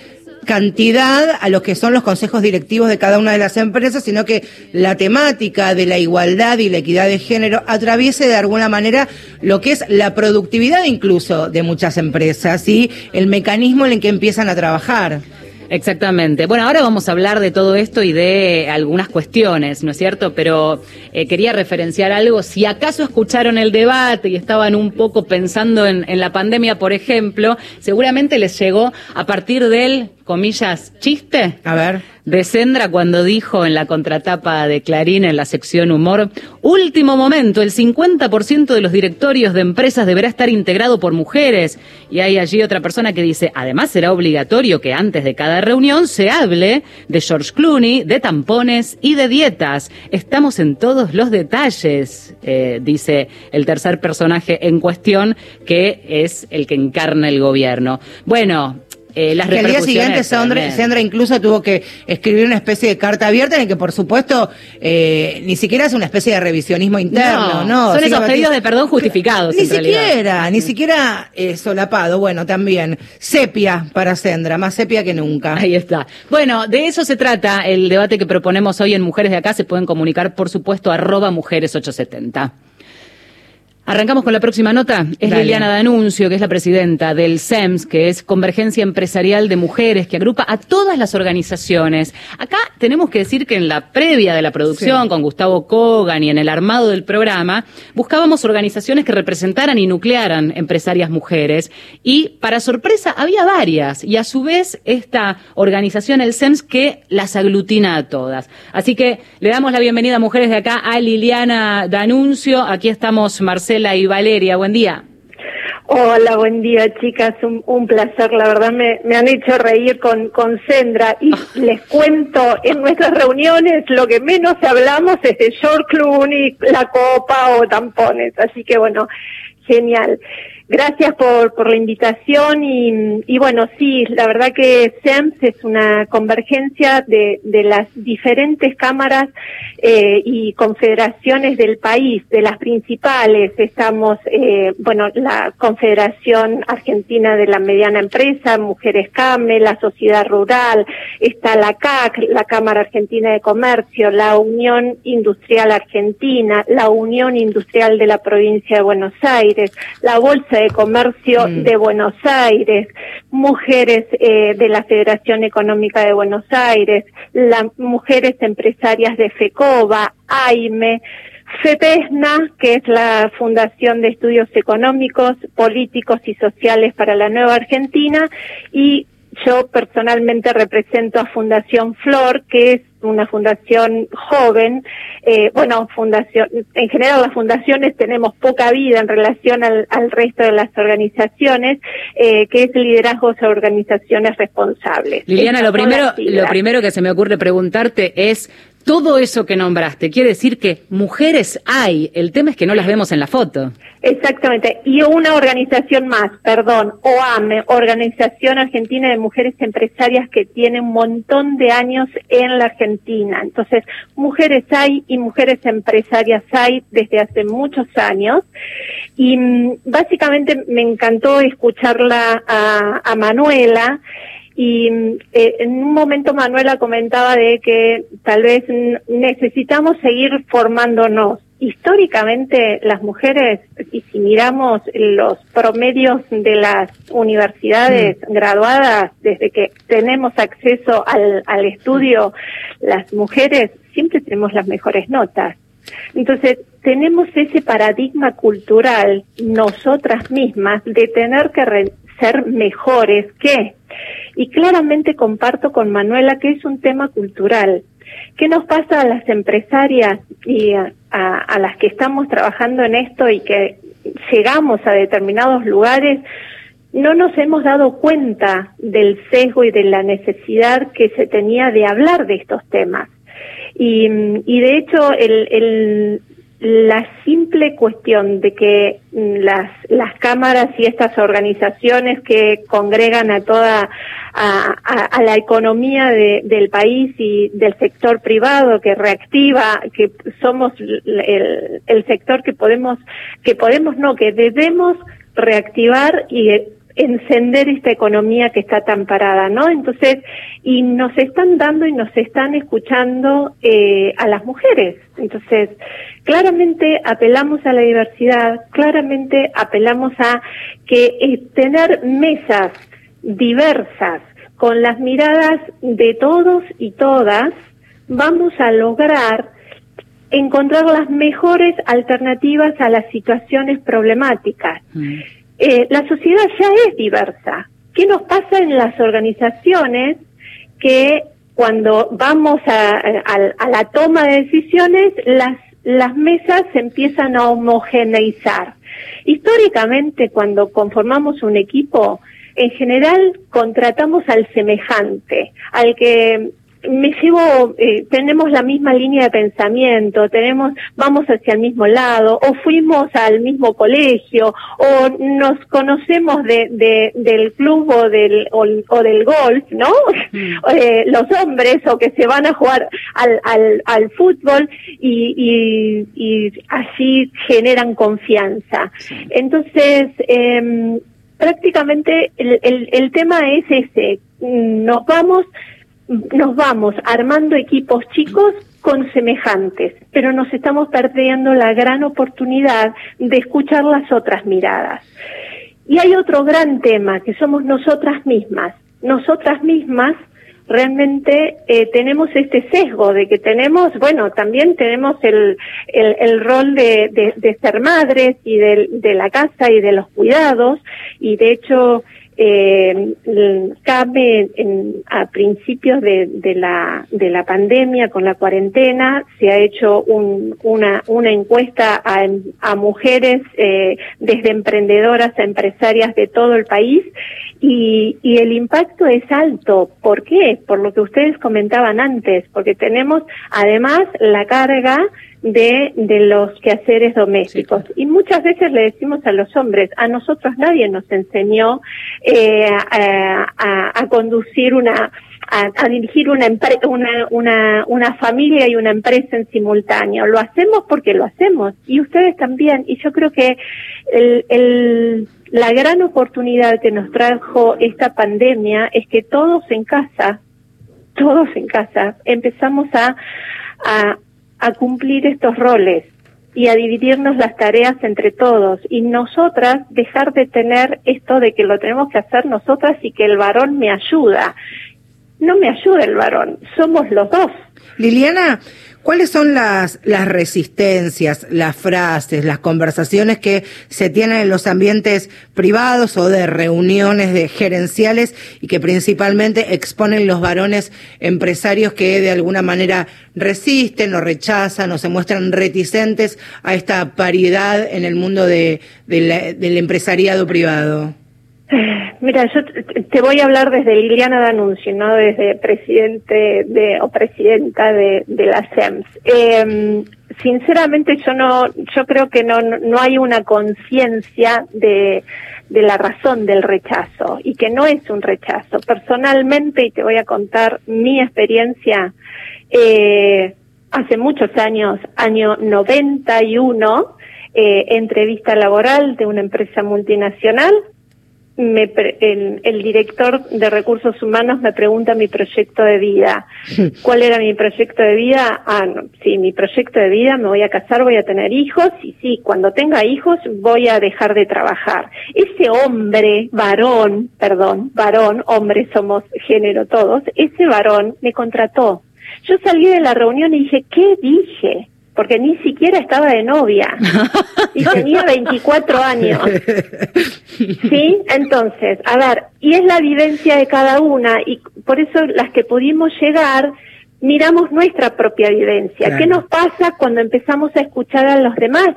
cantidad a los que son los consejos directivos de cada una de las empresas, sino que la temática de la igualdad y la equidad de género atraviese de alguna manera lo que es la productividad incluso de muchas empresas y el mecanismo en el que empiezan a trabajar. Exactamente. Bueno, ahora vamos a hablar de todo esto y de algunas cuestiones, ¿no es cierto? Pero eh, quería referenciar algo. Si acaso escucharon el debate y estaban un poco pensando en, en la pandemia, por ejemplo, seguramente les llegó a partir del, comillas, chiste. A ver. De Sendra cuando dijo en la contratapa de Clarín en la sección humor, último momento, el 50% de los directorios de empresas deberá estar integrado por mujeres. Y hay allí otra persona que dice, además será obligatorio que antes de cada reunión se hable de George Clooney, de tampones y de dietas. Estamos en todos los detalles, eh, dice el tercer personaje en cuestión, que es el que encarna el gobierno. Bueno, eh, las que al día siguiente Sandra, incluso tuvo que escribir una especie de carta abierta en el que por supuesto eh, ni siquiera es una especie de revisionismo interno, ¿no? Son esos pedidos de perdón justificados. Ni en realidad. siquiera, ni siquiera eh, solapado, bueno, también sepia para Sandra, más sepia que nunca. Ahí está. Bueno, de eso se trata el debate que proponemos hoy en Mujeres de Acá. Se pueden comunicar, por supuesto, arroba mujeres870. Arrancamos con la próxima nota. Es Dale. Liliana D'Anuncio, que es la presidenta del SEMS, que es Convergencia Empresarial de Mujeres, que agrupa a todas las organizaciones. Acá tenemos que decir que en la previa de la producción, Sí. con Gustavo Kogan y en el armado del programa, buscábamos organizaciones que representaran y nuclearan empresarias mujeres. Y, para sorpresa, había varias. Y a su vez, esta organización, el SEMS, que las aglutina a todas. Así que le damos la bienvenida Mujeres de acá a Liliana D'Anuncio. Aquí estamos Marcela y Valeria. Buen día. Hola, buen día, chicas. Un, un placer. La verdad me, me han hecho reír con, con Sendra. Y les cuento, en nuestras reuniones lo que menos hablamos es de George Clooney, la copa o tampones. Así que bueno, genial. Gracias por, por la invitación y, y bueno, sí, la verdad que SEMS es una convergencia de, de las diferentes cámaras eh, y confederaciones del país, de las principales. Estamos, eh, bueno, la Confederación Argentina de la Mediana Empresa, Mujeres CAME, la Sociedad Rural, está la CAC, la Cámara Argentina de Comercio, la Unión Industrial Argentina, la Unión Industrial de la Provincia de Buenos Aires, la Bolsa De Comercio Mm. de Buenos Aires, mujeres eh, de la Federación Económica de Buenos Aires, las mujeres empresarias de FECOBA, AIME, FEPESNA, que es la Fundación de Estudios Económicos, Políticos y Sociales para la Nueva Argentina, y yo personalmente represento a Fundación Flor, que es una fundación joven. Eh, bueno, fundación, en general las fundaciones tenemos poca vida en relación al, al resto de las organizaciones, eh, que es liderazgo a organizaciones responsables. Liliana, Estas lo primero, lo primero que se me ocurre preguntarte es, todo eso que nombraste, quiere decir que mujeres hay, el tema es que no las vemos en la foto. Exactamente. Y una organización más, perdón, OAME, Organización Argentina de Mujeres Empresarias, que tiene un montón de años en la Argentina. Entonces, mujeres hay y mujeres empresarias hay desde hace muchos años. Y mm, básicamente me encantó escucharla a, a Manuela. Y mm, eh, en un momento Manuela comentaba de que tal vez mm, necesitamos seguir formándonos. Históricamente las mujeres, y si miramos los promedios de las universidades graduadas, desde que tenemos acceso al, al estudio, las mujeres siempre tenemos las mejores notas. Entonces, tenemos ese paradigma cultural, nosotras mismas, de tener que re- ser mejores que. Y claramente comparto con Manuela que es un tema cultural. ¿Qué nos pasa a las empresarias y a, las que estamos trabajando en esto y que llegamos a determinados lugares? No nos hemos dado cuenta del sesgo y de la necesidad que se tenía de hablar de estos temas. Y, de hecho, el- la simple cuestión de que mm, las, las cámaras y estas organizaciones que congregan a toda a, a- la economía de- del país y del sector privado que reactiva, que somos el, el sector que podemos, que podemos no, que debemos reactivar y encender esta economía que está tan parada, ¿no? Entonces, y nos están dando y nos están escuchando eh, a las mujeres. Entonces, claramente apelamos a la diversidad, claramente apelamos a que eh, tener mesas diversas con las miradas de todos y todas, vamos a lograr encontrar las mejores alternativas a las situaciones problemáticas. Eh, la sociedad ya es diversa. ¿Qué nos pasa en las organizaciones que cuando vamos a, la toma de decisiones, las, las mesas se empiezan a homogeneizar? Históricamente, cuando conformamos un equipo, en general contratamos al semejante, al que me llevo, eh, tenemos la misma línea de pensamiento, tenemos, vamos hacia el mismo lado, o fuimos al mismo colegio, o nos conocemos de, de- del club o del, o, o del golf, ¿no? Eh, los hombres, o que se van a jugar al, al, al fútbol y, y, y así generan confianza. Entonces, em, prácticamente el, el, el tema es ese, nos vamos nos vamos armando equipos chicos con semejantes, pero nos estamos perdiendo la gran oportunidad de escuchar las otras miradas. Y hay otro gran tema, que somos nosotras mismas. Nosotras mismas realmente eh, tenemos este sesgo de que tenemos, bueno, también tenemos el, el, el rol de, ser madres y de la casa y de los cuidados, y de hecho eh, en- a principios de, de la de la pandemia con la cuarentena se ha hecho un- una una encuesta a, a mujeres eh, desde emprendedoras a empresarias de todo el país y, y el impacto es alto. ¿Por qué? Por lo que ustedes comentaban antes, porque tenemos además la carga de, de los quehaceres domésticos. Y muchas veces le decimos a los hombres, a nosotros nadie nos enseñó eh, a, a- a conducir una, a, dirigir una, una, una, una familia y una empresa en simultáneo. Lo hacemos porque lo hacemos y ustedes también. Y yo creo que el, el, la gran oportunidad que nos trajo esta pandemia es que todos en casa, todos en casa, empezamos a, a, a cumplir estos roles. y a dividirnos las tareas entre todos y nosotras dejar de tener esto de que lo tenemos que hacer nosotras y que el varón me ayuda. No me ayuda el varón, somos los dos. Liliana, ¿cuáles son las, las resistencias, las frases, las conversaciones que se tienen en los ambientes privados o de reuniones de gerenciales y que principalmente exponen los varones empresarios que de alguna manera resisten o rechazan o se muestran reticentes a esta paridad en el mundo de, del empresariado privado? Mira, yo te- voy a hablar desde Liliana D'Annunzio, no desde presidente de, o presidenta de, de la SEMS. Eh, sinceramente, yo no, yo creo que no, no hay una conciencia de, de la razón del rechazo y que no es un rechazo. Personalmente, y te voy a contar mi experiencia, eh, hace muchos años, año 91, eh, entrevista laboral de una empresa multinacional, me pre- el, el director de recursos humanos me pregunta mi proyecto de vida. ¿Cuál era mi proyecto de vida? Ah, no, sí, mi proyecto de vida, me voy a casar, voy a tener hijos y sí, cuando tenga hijos voy a dejar de trabajar. Ese hombre, varón, perdón, varón, hombre somos género todos, ese varón me contrató. Yo salí de la reunión y dije, ¿qué dije? Porque ni siquiera estaba de novia y tenía 24 años. ¿Sí? Entonces, a ver, y es la vivencia de cada una y por eso las que pudimos llegar miramos nuestra propia vivencia. Claro. ¿Qué nos pasa cuando empezamos a escuchar a los demás?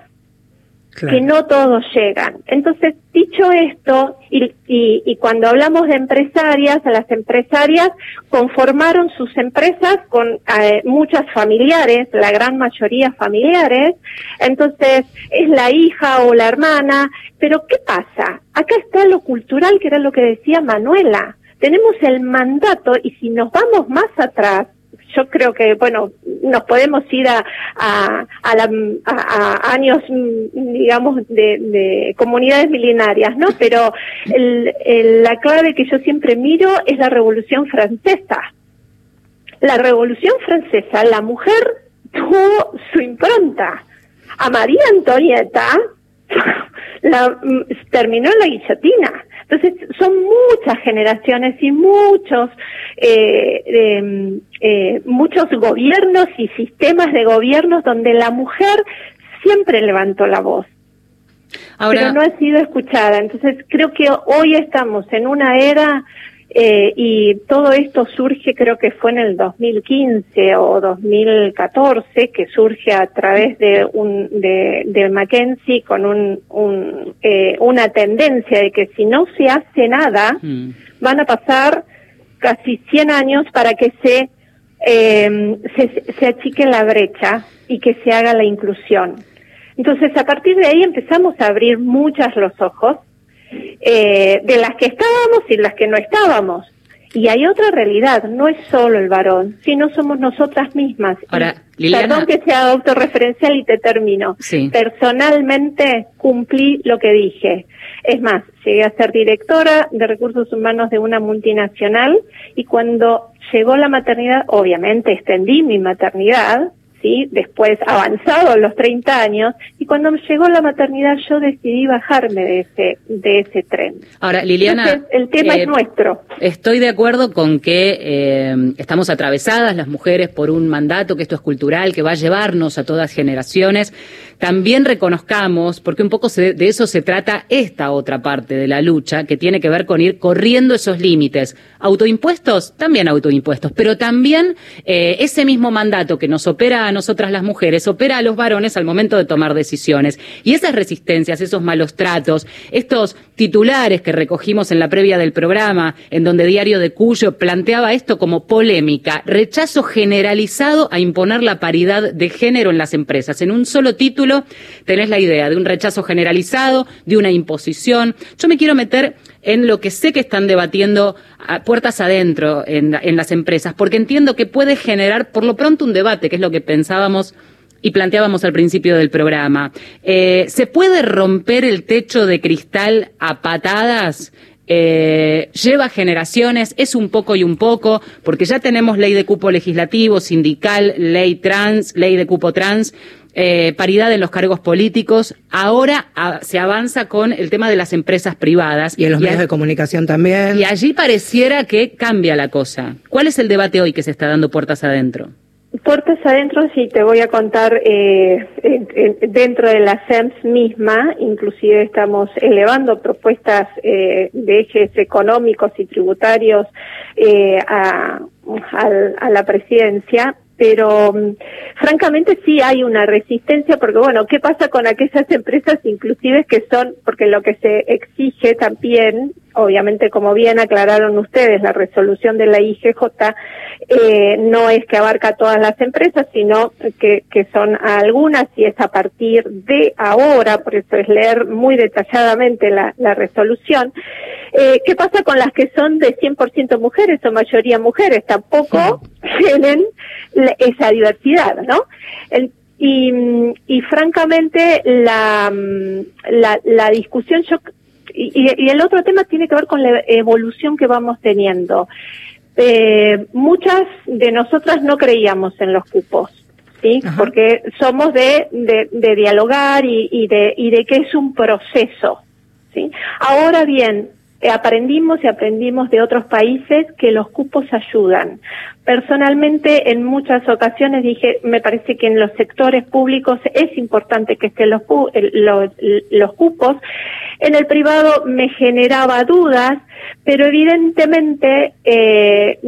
Que no todos llegan. Entonces, dicho esto, y, y, y cuando hablamos de empresarias, las empresarias conformaron sus empresas con eh, muchas familiares, la gran mayoría familiares, entonces es la hija o la hermana, pero ¿qué pasa? Acá está lo cultural, que era lo que decía Manuela. Tenemos el mandato y si nos vamos más atrás, yo creo que, bueno, nos podemos ir a, a, a, la- a- años, mm, digamos, de, de comunidades milenarias, ¿no? Pero el- la clave que yo siempre miro es la Revolución Francesa. La Revolución Francesa, la mujer tuvo su impronta. A María Antonieta la, mm, terminó en la guillotina. Entonces, son muchas generaciones y muchos, eh, eh, eh, muchos gobiernos y sistemas de gobiernos donde la mujer siempre levantó la voz. Ahora- pero no ha sido escuchada. Entonces, creo que hoy estamos en una era eh, y todo esto surge, creo que fue en el 2015 o 2014, que surge a través de un de, de Mackenzie con un, un, eh, una tendencia de que si no se hace nada, van a pasar casi 100 años para que se, eh, se, se achique la brecha y que se haga la inclusión. Entonces, a partir de ahí empezamos a abrir muchas los ojos eh, de las que estábamos y las que no estábamos. Y hay otra realidad, no es solo el varón, sino somos nosotras mismas. Ahora, Liliana- Perdón que sea autorreferencial y te termino. Sí. Personalmente cumplí lo que dije. Es más, llegué a ser directora de recursos humanos de una multinacional y cuando llegó la maternidad, obviamente extendí mi maternidad, ¿sí? Después avanzado los 30 años y cuando llegó la maternidad yo decidí bajarme de ese, de ese tren. Ahora, Liliana. Entonces, el tema eh, es nuestro. Estoy de acuerdo con que eh, estamos atravesadas las mujeres por un mandato, que esto es cultural, que va a llevarnos a todas generaciones. También reconozcamos, porque un poco se- de eso se trata esta otra parte de la lucha, que tiene que ver con ir corriendo esos límites. Autoimpuestos, también autoimpuestos, pero también eh, ese mismo mandato que nos opera a nosotras las mujeres, opera a los varones al momento de tomar decisiones. Y esas resistencias, esos malos tratos, estos titulares que recogimos en la previa del programa, en donde Diario de Cuyo planteaba esto como polémica, rechazo generalizado a imponer la paridad de género en las empresas. En un solo título tenés la idea de un rechazo generalizado, de una imposición. Yo me quiero meter en lo que sé que están debatiendo puertas adentro en, en las empresas, porque entiendo que puede generar por lo pronto un debate, que es lo que pensábamos y planteábamos al principio del programa. Eh, ¿Se puede romper el techo de cristal a patadas? Eh, lleva generaciones, es un poco y un poco, porque ya tenemos ley de cupo legislativo, sindical, ley trans, ley de cupo trans, eh, paridad en los cargos políticos, ahora a- se avanza con el tema de las empresas privadas. Y en los medios de comunicación también. y allí pareciera que cambia la cosa. ¿Cuál es el debate hoy que se está dando puertas adentro? Puertas adentro, sí, te voy a contar, eh, en- en- dentro de la SEMS misma, inclusive estamos elevando propuestas eh, de ejes económicos y tributarios eh, a, al- a la presidencia, pero mm, francamente sí hay una resistencia, porque bueno, ¿qué pasa con aquellas empresas inclusive que son, porque lo que se exige también, obviamente como bien aclararon ustedes, la resolución de la IGJ eh, no es que abarca todas las empresas, sino que, que son algunas y es a partir de ahora, por eso es leer muy detalladamente la, la resolución. Eh, ¿Qué pasa con las que son de 100% mujeres o mayoría mujeres? Tampoco tienen la- esa diversidad, ¿no? El- y, y francamente la, la, la discusión yo y, y- y el otro tema tiene que ver con la evolución que vamos teniendo. Eh, muchas de nosotras no creíamos en los cupos, ¿sí? Porque somos de, de, de dialogar y, y de, y de que es un proceso, ¿sí? Ahora bien, eh, aprendimos y aprendimos de otros países que los cupos ayudan. Personalmente, en muchas ocasiones dije, me parece que en los sectores públicos es importante que estén los, los, los cupos. En el privado me generaba dudas, pero evidentemente eh,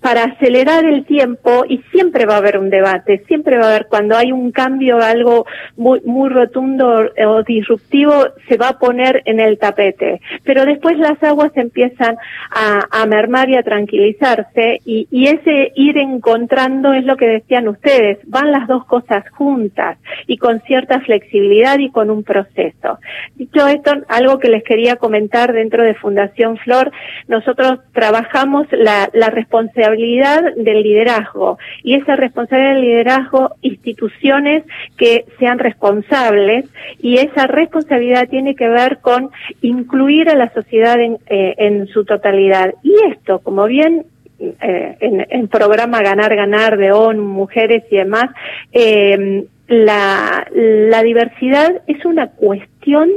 para acelerar el tiempo, y siempre va a haber un debate, siempre va a haber, cuando hay un cambio, algo muy, muy rotundo o disruptivo, se va a poner en el tapete. Pero después las aguas empiezan a, mermar y a tranquilizarse, y ese ir encontrando es lo que decían ustedes, van las dos cosas juntas y con cierta flexibilidad y con un proceso. Dicho esto, algo que les quería comentar dentro de Fundación Flor, nosotros trabajamos la, responsabilidad del liderazgo y esa responsabilidad del liderazgo, instituciones que sean responsables y esa responsabilidad tiene que ver con incluir a la sociedad en, eh, en su totalidad. Y esto, como bien eh, en, en programa Ganar, Ganar de ONU, Mujeres y demás, eh, la, la diversidad es una cuestión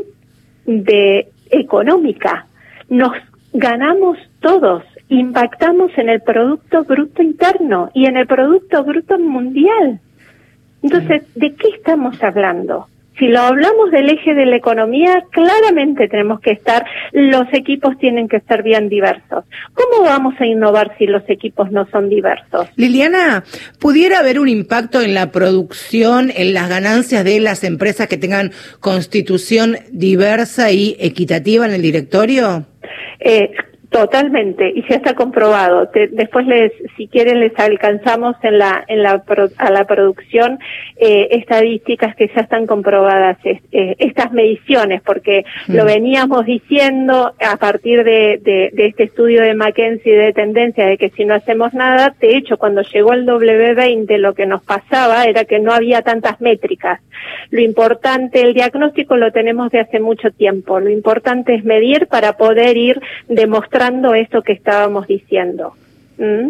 de económica. Nos ganamos todos, impactamos en el Producto Bruto Interno y en el Producto Bruto Mundial. Entonces, ¿de qué estamos hablando? Si lo hablamos del eje de la economía, claramente tenemos que estar, los equipos tienen que ser bien diversos. ¿Cómo vamos a innovar si los equipos no son diversos? Liliana, ¿pudiera haber un impacto en la producción, en las ganancias de las empresas que tengan constitución diversa y equitativa en el directorio? Eh, totalmente, y ya está comprobado. Te- después, les, si quieren, les alcanzamos en la, en la, pro- a la producción eh, estadísticas que ya están comprobadas, eh, estas mediciones, porque lo veníamos diciendo a partir de, de, de este estudio de McKenzie de tendencia de que si no hacemos nada, de hecho, cuando llegó el W20, lo que nos pasaba era que no había tantas métricas. Lo importante, el diagnóstico lo tenemos de hace mucho tiempo. Lo importante es medir para poder ir demostrando esto que estábamos diciendo. ¿Mm?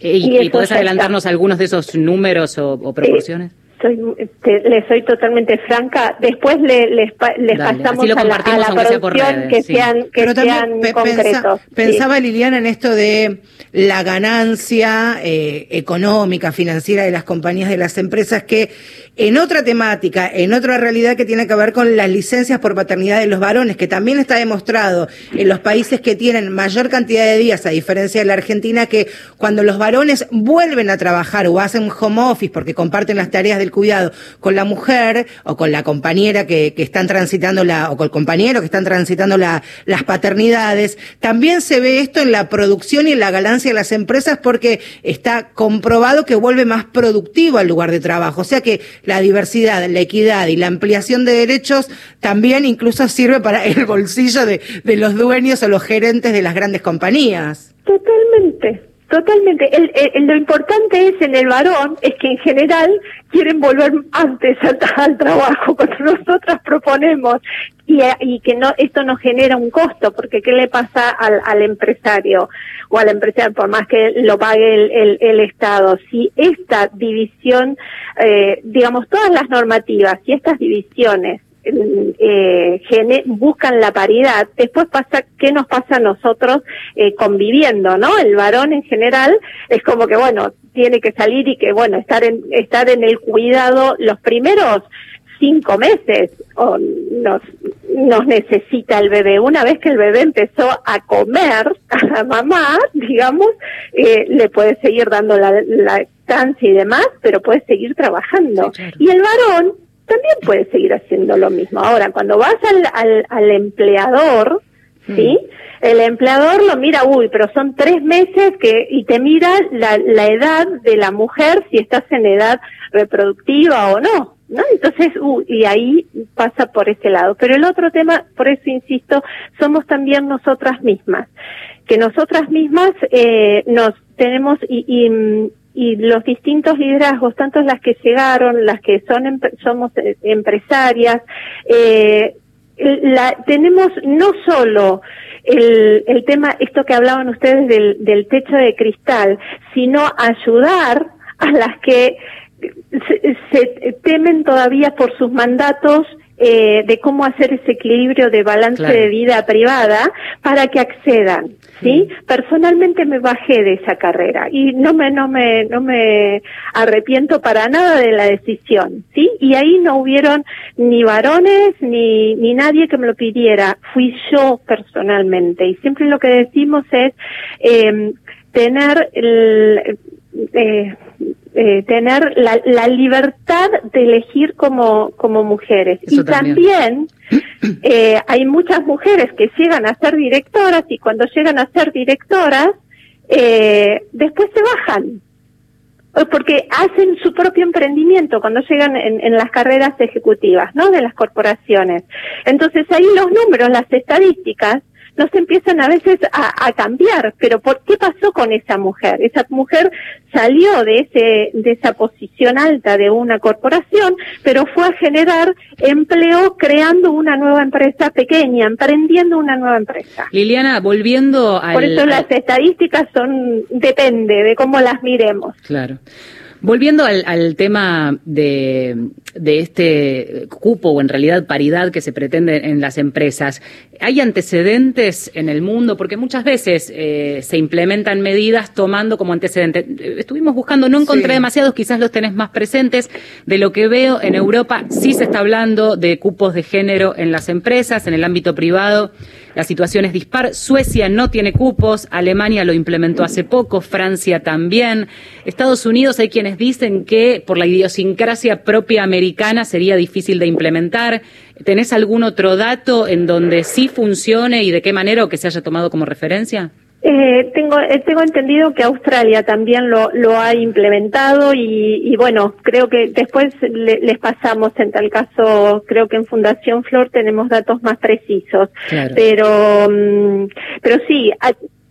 Eh, ¿Y, Y y eso podés ya adelantarnos algunos de esos números o, o proporciones? Soy, te- le soy totalmente franca. Después le, les, les Dale, pasamos a la, a la producción redes, que sí. sean, que Pero también sean pe- pensa- concretos. Sí. pensaba Liliana en esto de la ganancia eh, económica, financiera de las compañías, de las empresas, que en otra temática, en otra realidad que tiene que ver con las licencias por paternidad de los varones, que también está demostrado en los países que tienen mayor cantidad de días, a diferencia de la Argentina, que cuando los varones vuelven a trabajar o hacen home office porque comparten las tareas del cuidado con la mujer o con la compañera que, que están transitando la, o con el compañero que están transitando la, las paternidades, también se ve esto en la producción y en la ganancia de las empresas porque está comprobado que vuelve más productivo al lugar de trabajo. O sea que la diversidad, la equidad y la ampliación de derechos también incluso sirve para el bolsillo de, de los dueños o los gerentes de las grandes compañías. Totalmente, totalmente. El, el- lo importante es en el varón, es que en general quieren volver antes al, trabajo cuando nosotras proponemos y, y que no esto no genera un costo, porque ¿qué le pasa al, al empresario? O al empresario, por más que lo pague el, el, el Estado. Si esta división, eh, digamos, todas las normativas y estas divisiones eh, gene- buscan la paridad, después pasa, ¿qué nos pasa a nosotros eh, conviviendo, no? El varón en general es como que, bueno, tiene que salir y que, bueno, estar en, estar en el cuidado los primeros cinco meses o nos, nos necesita el bebé. Una vez que el bebé empezó a comer a la mamá, digamos, eh, le puede seguir dando la lactancia y demás, pero puede seguir trabajando. Y el varón también puede seguir haciendo lo mismo. Ahora, cuando vas al, al, al empleador, ¿sí? El empleador lo mira, uy, pero son tres meses que, y te mira la, la edad de la mujer, si estás en edad reproductiva o no, ¿no? Entonces, uy, y ahí pasa por ese lado. Pero el otro tema, por eso insisto, somos también nosotras mismas. Que nosotras mismas eh, nos tenemos y, y, los distintos liderazgos, tanto las que llegaron, las que son somos eh, empresarias, eh, tenemos no solo el, el tema, esto que hablaban ustedes del techo de cristal, sino ayudar a las que se, se temen todavía por sus mandatos eh, de cómo hacer ese equilibrio de balance Claro. de vida privada para que accedan. ¿Sí? Personalmente me bajé de esa carrera y no me, no me, no me arrepiento para nada de la decisión, ¿sí? Y ahí no hubieron ni varones ni, ni nadie que me lo pidiera, fui yo personalmente. Y siempre lo que decimos es, eh, tener el, eh, eh, tener la, la libertad de elegir como, como mujeres. Eso y también. también eh, hay muchas mujeres que llegan a ser directoras y cuando llegan a ser directoras, eh, después se bajan. Porque hacen su propio emprendimiento cuando llegan en, en las carreras ejecutivas, ¿no? De las corporaciones. Entonces ahí los números, las estadísticas, nos empiezan a veces a, a cambiar. Pero ¿por qué pasó con esa mujer? Esa mujer salió de ese, de esa posición alta de una corporación, pero fue a generar empleo creando una nueva empresa pequeña, emprendiendo una nueva empresa. Liliana, volviendo al... Por eso al- las estadísticas son, depende de cómo las miremos. Claro. Volviendo al, al tema de, de este cupo o en realidad paridad que se pretende en las empresas, ¿hay antecedentes en el mundo? Porque muchas veces eh, se implementan medidas tomando como antecedente. Estuvimos buscando, no encontré Sí. demasiados, quizás los tenés más presentes. De lo que veo en Europa, sí se está hablando de cupos de género en las empresas, en el ámbito privado. La situación es dispar. Suecia no tiene cupos, Alemania lo implementó hace poco, Francia también. Estados Unidos hay quienes dicen que por la idiosincrasia propia americana sería difícil de implementar. ¿Tenés algún otro dato en donde sí funcione y de qué manera o que se haya tomado como referencia? Eh, tengo, eh, tengo entendido que Australia también lo, lo ha implementado y, y bueno, creo que después le- les pasamos en tal caso, creo que en Fundación Flor tenemos datos más precisos. Claro. Pero, mm, pero sí,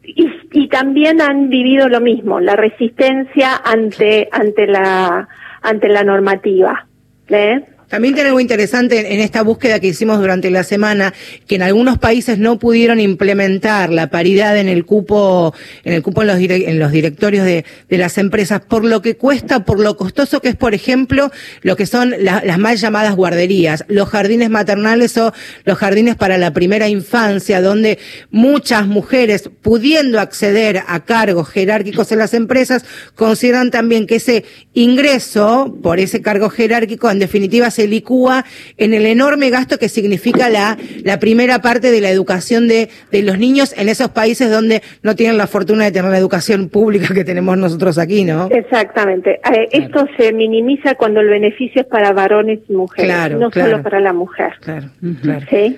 y, y también han vivido lo mismo, la resistencia ante, ante la, ante la normativa. ¿eh? También tiene algo interesante en esta búsqueda que hicimos durante la semana, que en algunos países no pudieron implementar la paridad en el cupo, en el cupo en los, dire- en los directorios de, las empresas, por lo que cuesta, por lo costoso que es, por ejemplo, lo que son la- las mal llamadas guarderías, los jardines maternales o los jardines para la primera infancia, donde muchas mujeres, pudiendo acceder a cargos jerárquicos en las empresas, consideran también que ese ingreso por ese cargo jerárquico, en definitiva, se licúa en el enorme gasto que significa la, la primera parte de la educación de, de los niños en esos países donde no tienen la fortuna de tener la educación pública que tenemos nosotros aquí, ¿no? Exactamente. Eh, Esto se minimiza cuando el beneficio es para varones y mujeres, Claro, no claro. solo para la mujer. Claro, claro. ¿Sí?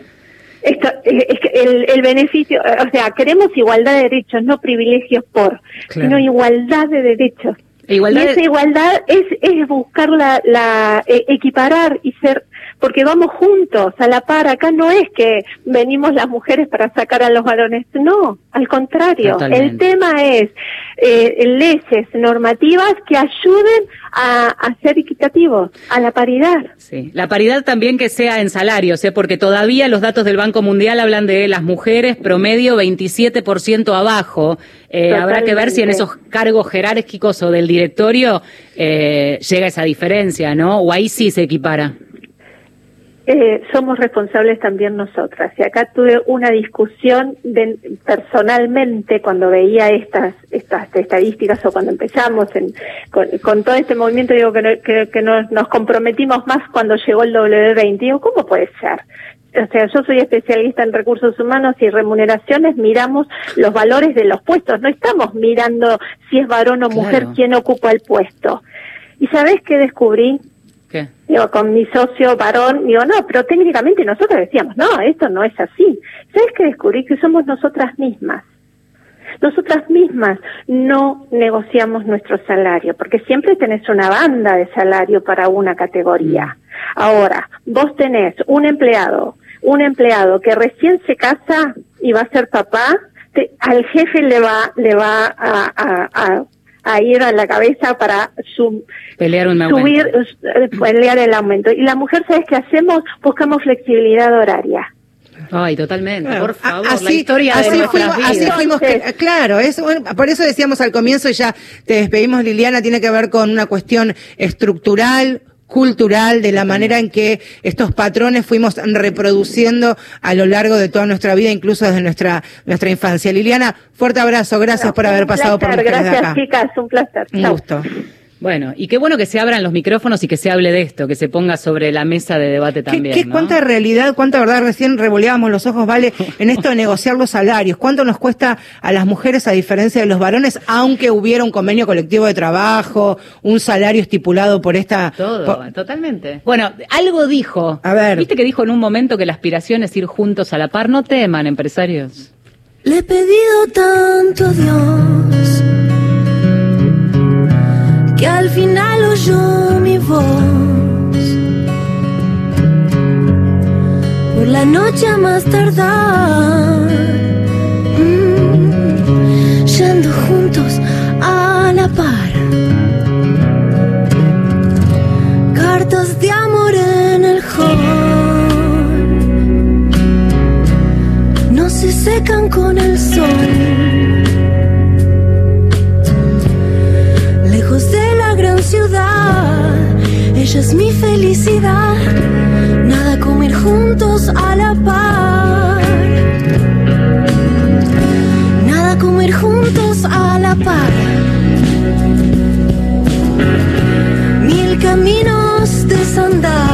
Esto, eh, es que el, el beneficio, eh, o sea, queremos igualdad de derechos, no privilegios por, Claro. sino igualdad de derechos. Igualdad y esa igualdad es, es buscar la, la eh, equiparar y ser porque vamos juntos, a la par. Acá no es que venimos las mujeres para sacar a los varones, no, al contrario. Totalmente. El tema es eh, leyes normativas que ayuden a, a ser equitativos, a la paridad. Sí. La paridad también que sea en salarios, ¿eh? porque todavía los datos del Banco Mundial hablan de las mujeres promedio 27% abajo. Eh, habrá que ver si en esos cargos jerárquicos o del directorio eh, llega esa diferencia, ¿no? O ahí sí se equipara. Eh, somos responsables también nosotras. Y acá tuve una discusión de- personalmente cuando veía estas estas estadísticas o cuando empezamos en- con, con todo este movimiento, digo que, no- que, que nos, nos comprometimos más cuando llegó el W20. Digo, ¿cómo puede ser? O sea, yo soy especialista en recursos humanos y remuneraciones, miramos los valores de los puestos, no estamos mirando si es varón o mujer Claro. quién ocupa el puesto. ¿Y sabes qué descubrí? ¿Qué? Digo, con mi socio varón, digo, no, pero técnicamente nosotros decíamos, no, esto no es así. ¿Sabes qué descubrí? Que somos nosotras mismas. Nosotras mismas no negociamos nuestro salario, porque siempre tenés una banda de salario para una categoría. Ahora, vos tenés un empleado, un empleado que recién se casa y va a ser papá, te- al jefe le va, le va a, a- a- a ir a la cabeza para su, Pelear un aumento. subir, eh, pelear el aumento. Y la mujer, ¿sabes qué hacemos? Buscamos flexibilidad horaria. Ay, totalmente. Claro, Por favor, a- así, la historia así de fuimos, así vidas. fuimos que- claro, es, bueno, por eso decíamos al comienzo y ya te despedimos Liliana, tiene que ver con una cuestión estructural, cultural, de la manera en que estos patrones fuimos reproduciendo a lo largo de toda nuestra vida, incluso desde nuestra, nuestra infancia. Liliana, fuerte abrazo, gracias por haber pasado por placer, Mujeres de Gracias, acá. chicas, un placer. Un gusto. Bueno, y qué bueno que se abran los micrófonos y que se hable de esto, que se ponga sobre la mesa de debate ¿Qué, también. qué- ¿no? cuánta realidad, cuánta verdad? Recién revoleábamos los ojos, ¿vale? En esto de negociar los salarios. ¿Cuánto nos cuesta a las mujeres a diferencia de los varones, aunque hubiera un convenio colectivo de trabajo, un salario estipulado por esta... Todo, por- totalmente. Bueno, algo dijo. A ver. ¿Viste que dijo en un momento que la aspiración es ir juntos a la par? No teman, empresarios. Le he pedido tanto a Dios que al final oyó mi voz. Por la noche a más tardar, mm, es mi felicidad. Nada como ir juntos a la par. Nada como ir juntos a la par. Mil caminos desandar.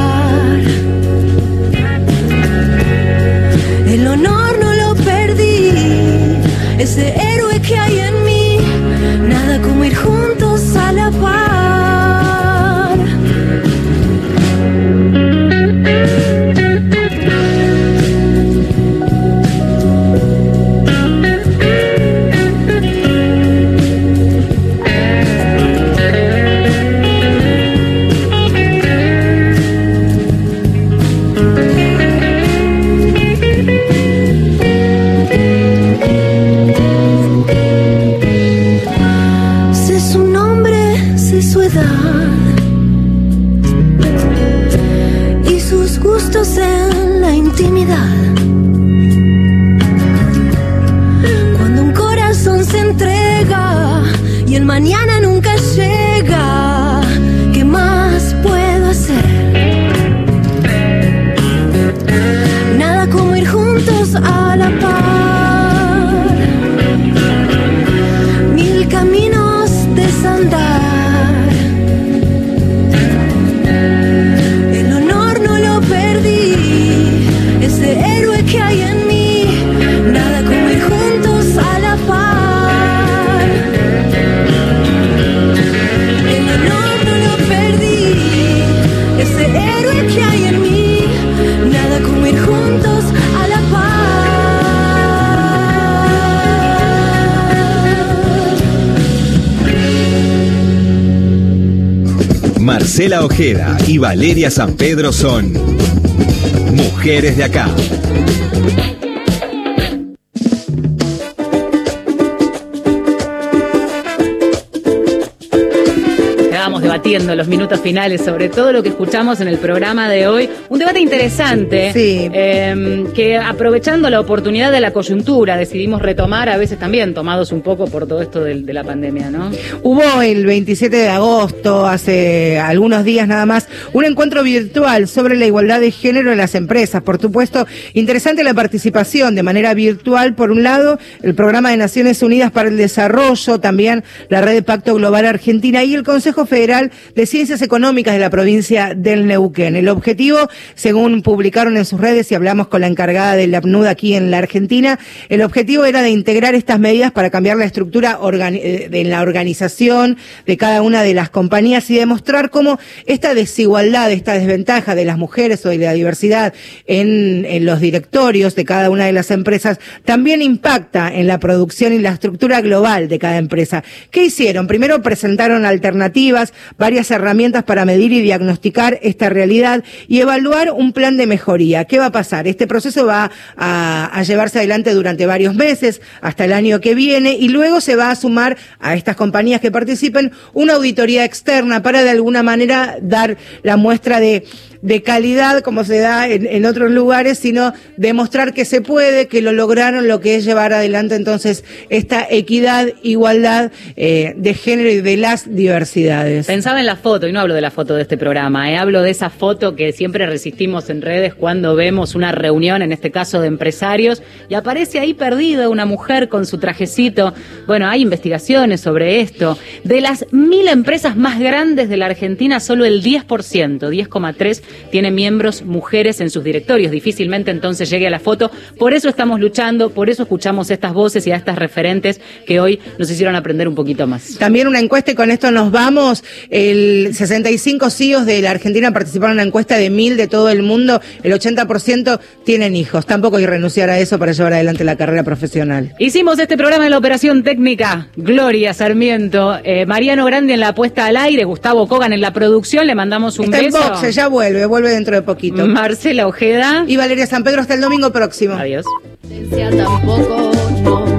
Y el mañana nunca llega, ¿qué más puedo hacer? Nada como ir juntos a la par Marcela Ojeda y Valeria San Pedro son Mujeres de Acá. Debatiendo en los minutos finales sobre todo lo que escuchamos en el programa de hoy. Un debate interesante eh, que aprovechando la oportunidad de la coyuntura decidimos retomar, a veces también tomados un poco por todo esto de, de la pandemia, ¿no? Hubo el 27 de agosto, hace algunos días nada más, un encuentro virtual sobre la igualdad de género en las empresas. Por supuesto, interesante la participación de manera virtual, por un lado, el Programa de Naciones Unidas para el Desarrollo, también la Red de Pacto Global Argentina y el Consejo Federal de Ciencias Económicas de la provincia del Neuquén. El objetivo, según publicaron en sus redes y hablamos con la encargada del APNUD aquí en la Argentina, el objetivo era de integrar estas medidas para cambiar la estructura organi- eh, la organización de cada una de las compañías y demostrar cómo esta desigualdad, esta desventaja de las mujeres o de la diversidad en, en los directorios de cada una de las empresas también impacta en la producción y la estructura global de cada empresa. ¿Qué hicieron? Primero presentaron alternativas, varias herramientas para medir y diagnosticar esta realidad y evaluar un plan de mejoría. ¿Qué va a pasar? Este proceso va a, llevarse adelante durante varios meses, hasta el año que viene, y luego se va a sumar a estas compañías que participen una auditoría externa para de alguna manera dar la muestra de de calidad como se da en, otros lugares, sino demostrar que se puede, que lo lograron, lo que es llevar adelante entonces esta equidad, igualdad eh, de género y de las diversidades. Pensaba en la foto, y no hablo de la foto de este programa, eh, hablo de esa foto que siempre resistimos en redes cuando vemos una reunión, en este caso de empresarios, y aparece ahí perdida una mujer con su trajecito. Bueno, hay investigaciones sobre esto. De las mil empresas más grandes de la Argentina, solo el 10%, 10,3, tiene miembros mujeres en sus directorios. Difícilmente entonces llegue a la foto. Por eso estamos luchando, por eso escuchamos estas voces y a estas referentes que hoy nos hicieron aprender un poquito más. También una encuesta y con esto nos vamos. El 65 CEOs de la Argentina participaron en una encuesta de mil de todo el mundo. El 80% tienen hijos. Tampoco hay que renunciar a eso para llevar adelante la carrera profesional. Hicimos este programa en la operación técnica. Gloria Sarmiento, eh, Mariano Grande en la puesta al aire, Gustavo Kogan en la producción. Le mandamos un Está en beso. boxe, ya vuelve, vuelve dentro de poquito. Marcela Ojeda. Y Valeria San Pedro hasta el domingo próximo. Adiós. tampoco